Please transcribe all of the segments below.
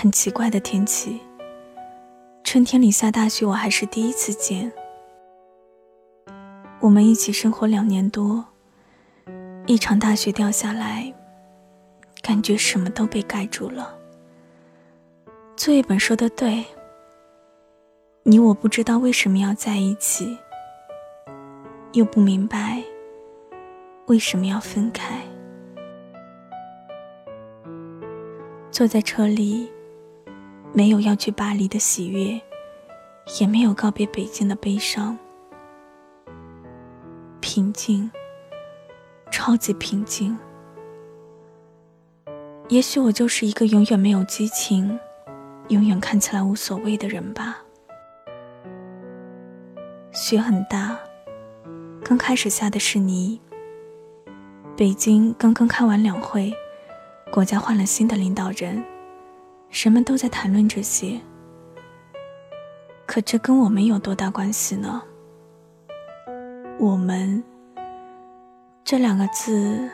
很奇怪的天气。春天里下大雪，我还是第一次见。我们一起生活两年多，一场大雪掉下来，感觉什么都被盖住了。作业本说的对，你我不知道为什么要在一起，又不明白为什么要分开。坐在车里。没有要去巴黎的喜悦，也没有告别北京的悲伤。平静，超级平静。也许我就是一个永远没有激情，永远看起来无所谓的人吧。雪很大，刚开始下的是泥。北京刚刚开完两会，国家换了新的领导人。人们都在谈论这些，可这跟我们有多大关系呢？我们这两个字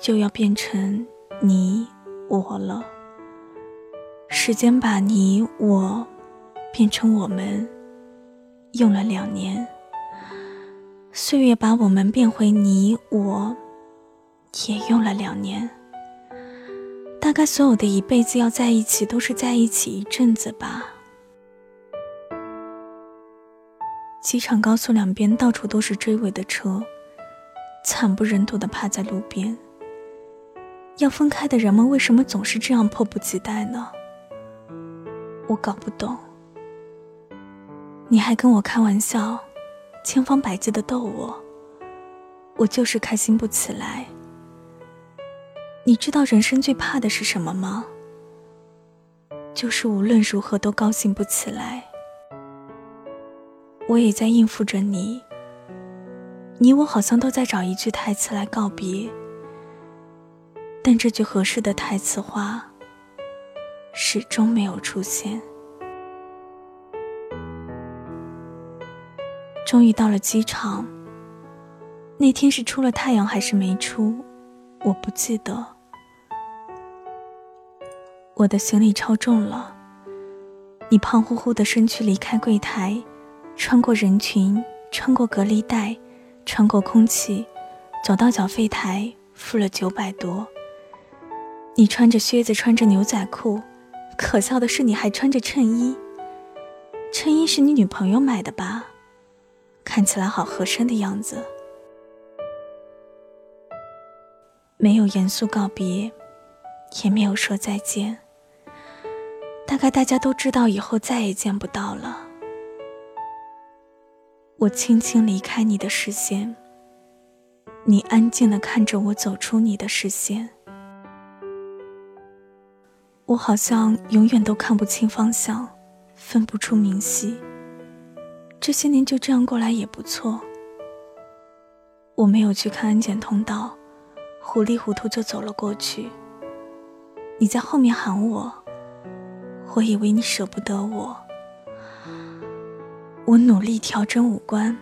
就要变成你我了。时间把你我变成我们，用了两年；岁月把我们变回你我，也用了两年。大概所有的一辈子要在一起，都是在一起一阵子吧。机场高速两边到处都是追尾的车，惨不忍睹的趴在路边。要分开的人们为什么总是这样迫不及待呢？我搞不懂。你还跟我开玩笑，千方百计的逗我，我就是开心不起来。你知道人生最怕的是什么吗？就是无论如何都高兴不起来。我也在应付着你，你我好像都在找一句台词来告别，但这句合适的台词话始终没有出现。终于到了机场，那天是出了太阳还是没出？我不记得，我的行李超重了。你胖乎乎的身躯离开柜台，穿过人群，穿过隔离带，穿过空气，走到缴费台，付了九百多。你穿着靴子，穿着牛仔裤，可笑的是你还穿着衬衣。衬衣是你女朋友买的吧？看起来好合身的样子。没有严肃告别，也没有说再见。大概大家都知道以后再也见不到了。我轻轻离开你的视线，你安静的看着我走出你的视线。我好像永远都看不清方向，分不出明细。这些年就这样过来也不错。我没有去看安检通道。糊里糊涂就走了过去。你在后面喊我，我以为你舍不得我。我努力调整五官，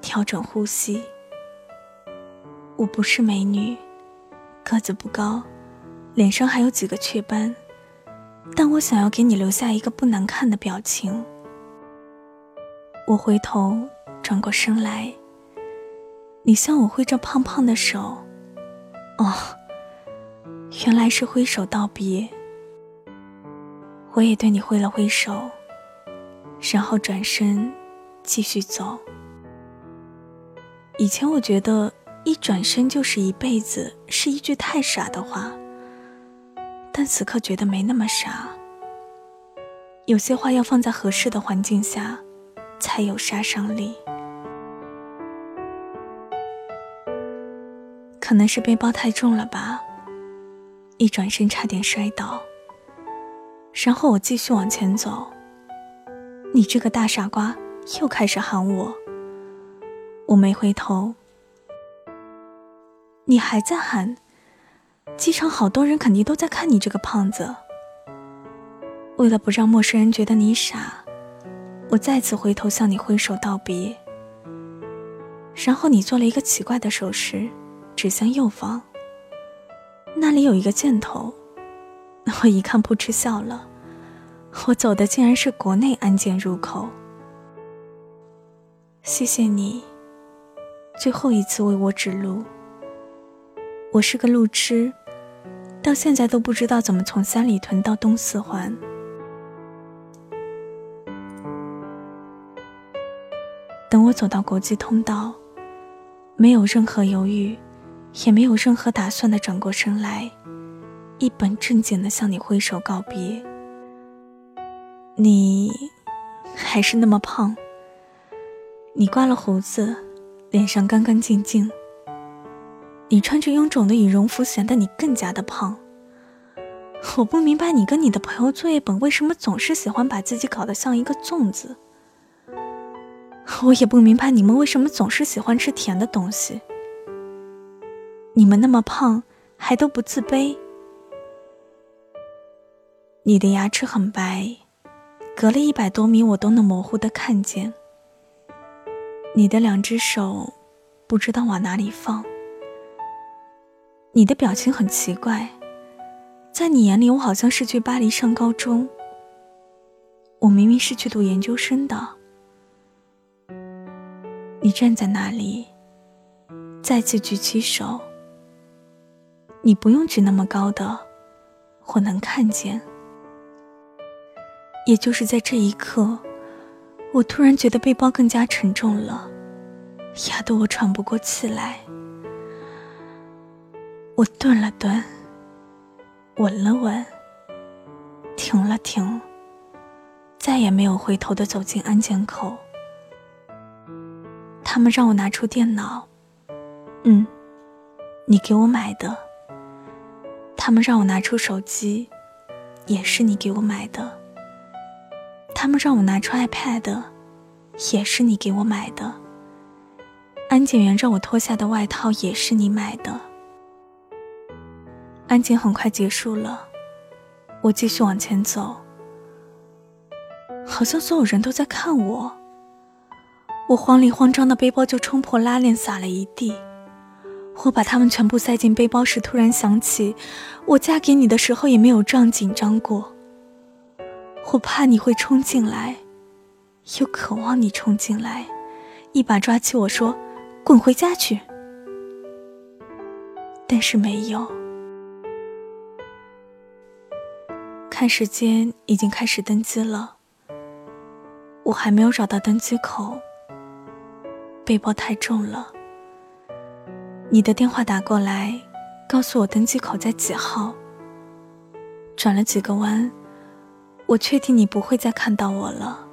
调整呼吸。我不是美女，个子不高，脸上还有几个雀斑，但我想要给你留下一个不难看的表情。我回头转过身来，你向我挥着胖胖的手。哦，原来是挥手道别。我也对你挥了挥手，然后转身继续走。以前我觉得一转身就是一辈子是一句太傻的话，但此刻觉得没那么傻。有些话要放在合适的环境下，才有杀伤力。可能是背包太重了吧，一转身差点摔倒。然后我继续往前走。你这个大傻瓜，又开始喊我。我没回头。你还在喊？机场好多人肯定都在看你这个胖子。为了不让陌生人觉得你傻，我再次回头向你挥手道别。然后你做了一个奇怪的手势，指向右方。那里有一个箭头。我一看，扑哧笑了。我走的竟然是国内安检入口。谢谢你，最后一次为我指路。我是个路痴，到现在都不知道怎么从三里屯到东四环。等我走到国际通道，没有任何犹豫，也没有任何打算的转过身来，一本正经的向你挥手告别。你还是那么胖。你刮了胡子，脸上干干净净。你穿着臃肿的羽绒服，显得你更加的胖。我不明白你跟你的朋友作业本为什么总是喜欢把自己搞得像一个粽子。我也不明白你们为什么总是喜欢吃甜的东西。你们那么胖，还都不自卑。你的牙齿很白。隔了一百多米，我都能模糊的看见你的两只手，不知道往哪里放。你的表情很奇怪，在你眼里，我好像是去巴黎上高中。我明明是去读研究生的。你站在那里，再次举起手。你不用举那么高的，我能看见。也就是在这一刻，我突然觉得背包更加沉重了，压得我喘不过气来。我顿了顿，稳了稳，停了停，再也没有回头的走进安检口。他们让我拿出电脑，嗯，你给我买的。他们让我拿出手机，也是你给我买的。他们让我拿出 iPad，也是你给我买的。安检员让我脱下的外套也是你买的。安检很快结束了，我继续往前走，好像所有人都在看我。我慌里慌张的背包就冲破拉链洒了一地。我把它们全部塞进背包时，突然想起，我嫁给你的时候也没有这样紧张过。我怕你会冲进来，又渴望你冲进来，一把抓起我说：“滚回家去。”但是没有。看时间，已经开始登机了。我还没有找到登机口，背包太重了。你的电话打过来，告诉我登机口在几号。转了几个弯。我确定你不会再看到我了。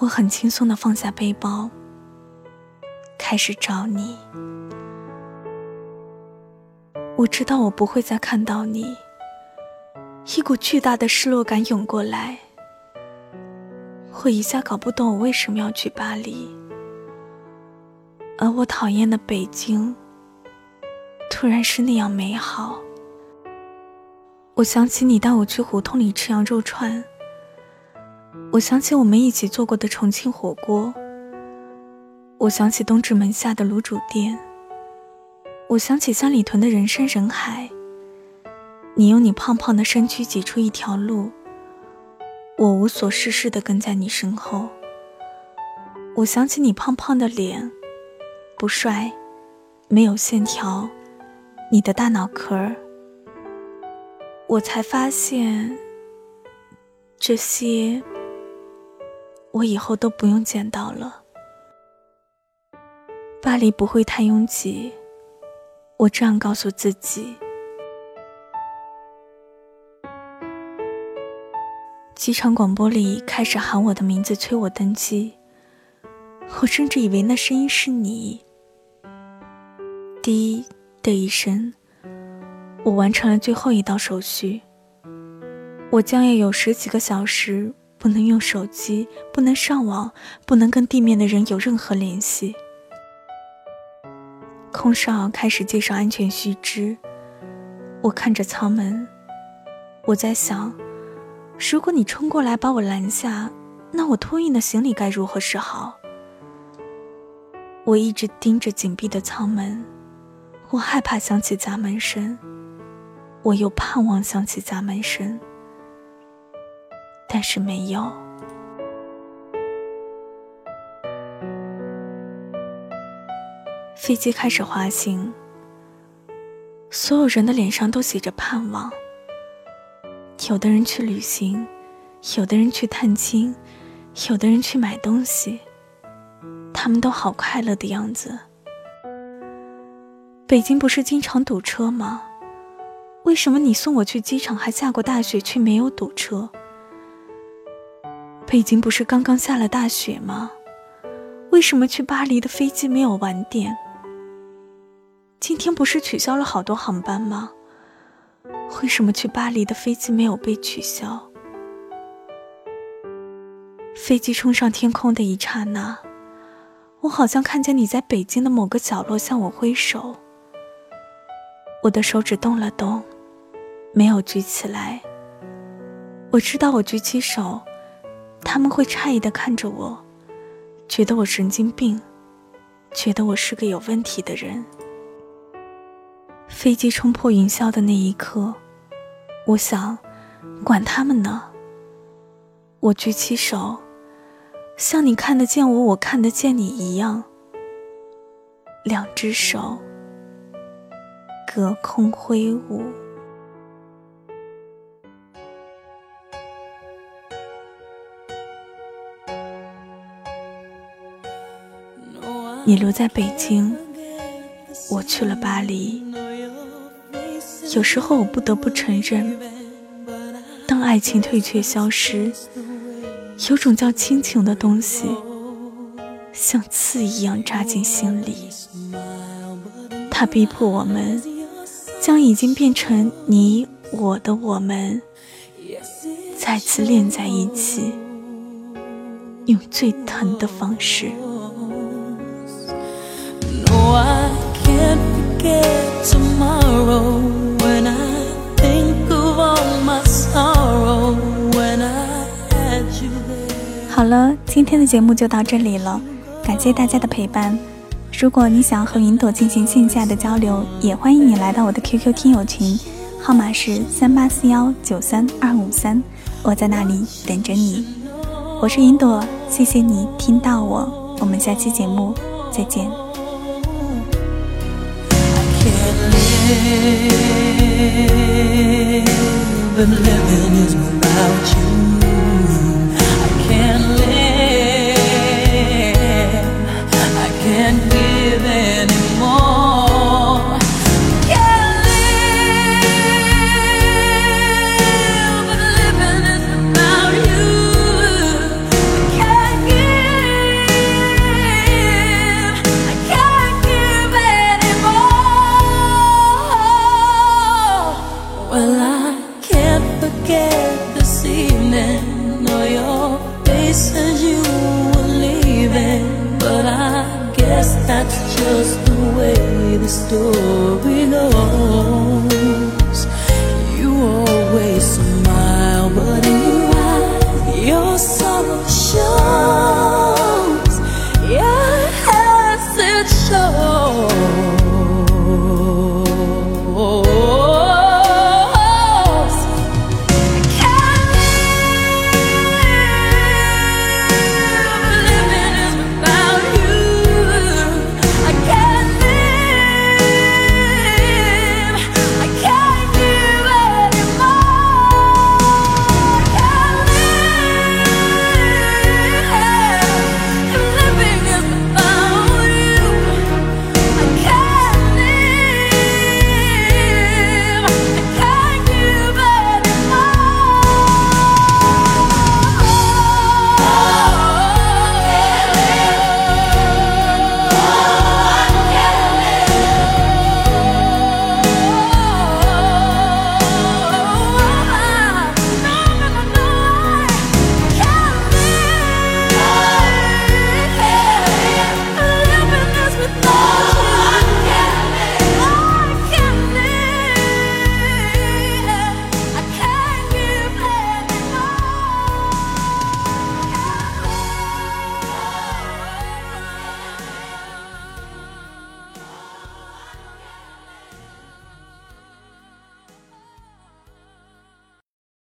我很轻松的放下背包，开始找你。我知道我不会再看到你。一股巨大的失落感涌过来。我一下搞不懂我为什么要去巴黎，而我讨厌的北京，突然是那样美好。我想起你带我去胡同里吃羊肉串。我想起我们一起做过的重庆火锅。我想起东直门下的卤煮店。我想起三里屯的人山人海。你用你胖胖的身躯挤出一条路，我无所事事的跟在你身后。我想起你胖胖的脸，不帅，没有线条，你的大脑壳儿。我才发现，这些我以后都不用见到了。巴黎不会太拥挤，我这样告诉自己。机场广播里开始喊我的名字，催我登机。我甚至以为那声音是你。滴的一声。我完成了最后一道手续。我将要有十几个小时不能用手机，不能上网，不能跟地面的人有任何联系。空少开始介绍安全须知，我看着舱门，我在想，如果你冲过来把我拦下，那我托运的行李该如何是好？我一直盯着紧闭的舱门，我害怕想起砸门声，我又盼望想起砸门声，但是没有。飞机开始滑行，所有人的脸上都写着盼望。有的人去旅行，有的人去探亲，有的人去买东西。他们都好快乐的样子。北京不是经常堵车吗？为什么你送我去机场还下过大雪，却没有堵车？北京不是刚刚下了大雪吗？为什么去巴黎的飞机没有晚点？今天不是取消了好多航班吗？为什么去巴黎的飞机没有被取消？飞机冲上天空的一刹那。我好像看见你在北京的某个角落向我挥手，我的手指动了动，没有举起来。我知道我举起手，他们会诧异的看着我，觉得我神经病，觉得我是个有问题的人。飞机冲破云霄的那一刻，我想，管他们呢。我举起手。像你看得见我，我看得见你一样，两只手隔空挥舞。你留在北京，我去了巴黎。有时候我不得不承认，当爱情退却消失。有种叫亲情的东西，像刺一样扎进心里。它逼迫我们，将已经变成你我的我们，再次连在一起，用最疼的方式。好了，今天的节目就到这里了，感谢大家的陪伴。如果你想和云朵进行线下的交流，也欢迎你来到我的 QQ 听友群，号码是三八四幺九三二五三，我在那里等着你。我是云朵，谢谢你听到我，我们下期节目再见。That's just the